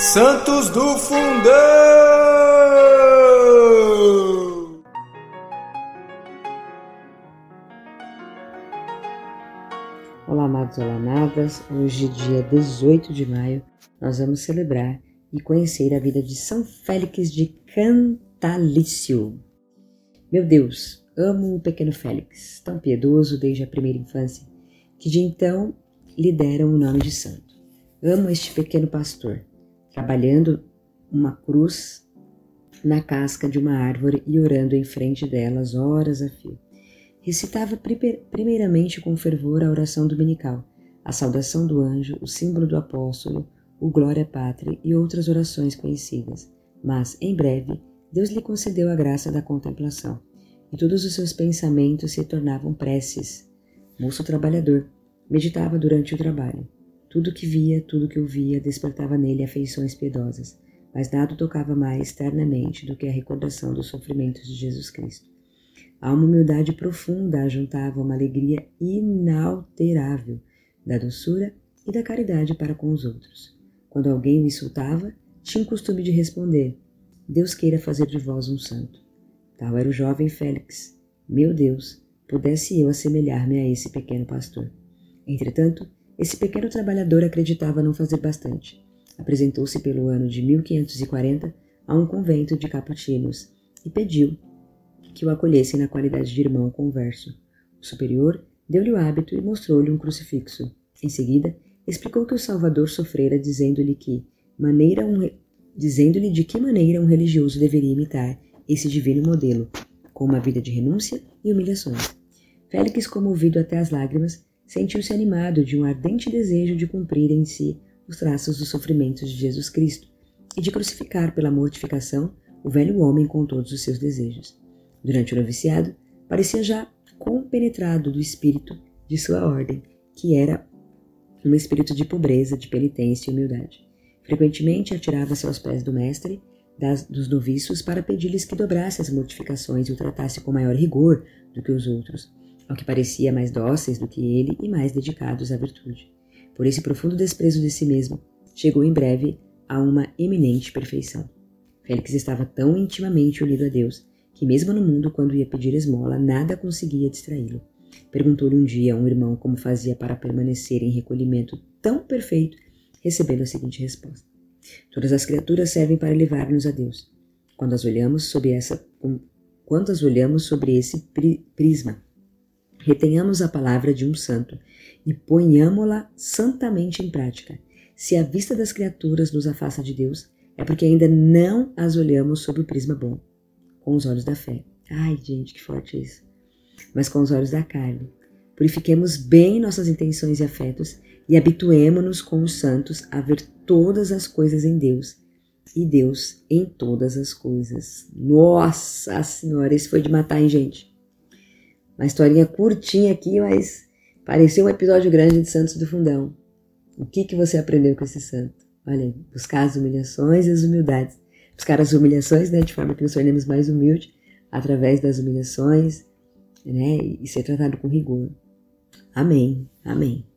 Santos do Fundão! Olá, amados, olá, amadas. Hoje, dia 18 de maio, nós vamos celebrar e conhecer a vida de São Félix de Cantalício. Meu Deus, amo o pequeno Félix, tão piedoso desde a primeira infância, que de então lhe deram o nome de santo. Amo este pequeno pastor, trabalhando uma cruz na casca de uma árvore e orando em frente delas horas a fio. Recitava primeiramente com fervor a oração dominical, a saudação do anjo, o símbolo do apóstolo, o Glória Pátria e outras orações conhecidas. Mas, em breve, Deus lhe concedeu a graça da contemplação, e todos os seus pensamentos se tornavam preces. Moço trabalhador, meditava durante o trabalho. Tudo que via, tudo que ouvia, despertava nele afeições piedosas, mas nada tocava mais ternamente do que a recordação dos sofrimentos de Jesus Cristo. A uma humildade profunda juntava uma alegria inalterável da doçura e da caridade para com os outros. Quando alguém o insultava, tinha o costume de responder: Deus queira fazer de vós um santo. Tal era o jovem Félix. Meu Deus, pudesse eu assemelhar-me a esse pequeno pastor. Entretanto, esse pequeno trabalhador acreditava não fazer bastante. Apresentou-se pelo ano de 1540 a um convento de capuchinos e pediu que o acolhessem na qualidade de irmão converso. O superior deu-lhe o hábito e mostrou-lhe um crucifixo. Em seguida, explicou que o Salvador sofrera dizendo-lhe que maneira um dizendo-lhe de que maneira um religioso deveria imitar esse divino modelo, com uma vida de renúncia e humilhações. Félix, comovido até as lágrimas, sentiu-se animado de um ardente desejo de cumprir em si os traços dos sofrimentos de Jesus Cristo e de crucificar pela mortificação o velho homem com todos os seus desejos. Durante o noviciado, parecia já compenetrado do espírito de sua ordem, que era um espírito de pobreza, de penitência e humildade. Frequentemente atirava-se aos pés do mestre, das, dos noviços, para pedir-lhes que dobrasse as mortificações e o tratasse com maior rigor do que os outros, ao que parecia mais dóceis do que ele e mais dedicados à virtude. Por esse profundo desprezo de si mesmo, chegou em breve a uma eminente perfeição. Félix estava tão intimamente unido a Deus que, mesmo no mundo, quando ia pedir esmola, nada conseguia distraí-lo. Perguntou-lhe um dia a um irmão como fazia para permanecer em recolhimento tão perfeito, recebendo a seguinte resposta: Todas as criaturas servem para levar-nos a Deus. Quando as olhamos sob essa, quando as olhamos sobre esse prisma, Retenhamos a palavra de um santo e ponhamo-la santamente em prática. Se a vista das criaturas nos afasta de Deus, é porque ainda não as olhamos sob o prisma bom, com os olhos da fé. Ai, gente, que forte isso. Mas com os olhos da carne. Purifiquemos bem nossas intenções e afetos e habituemo-nos com os santos a ver todas as coisas em Deus e Deus em todas as coisas. Nossa Senhora, esse foi de matar, hein, gente? Uma historinha curtinha aqui, mas pareceu um episódio grande de Santos do Fundão. O que, que você aprendeu com esse santo? Olha aí, buscar as humilhações e as humildades. Buscar as humilhações, né, de forma que nos tornemos mais humildes, através das humilhações, né, e ser tratado com rigor. Amém, amém.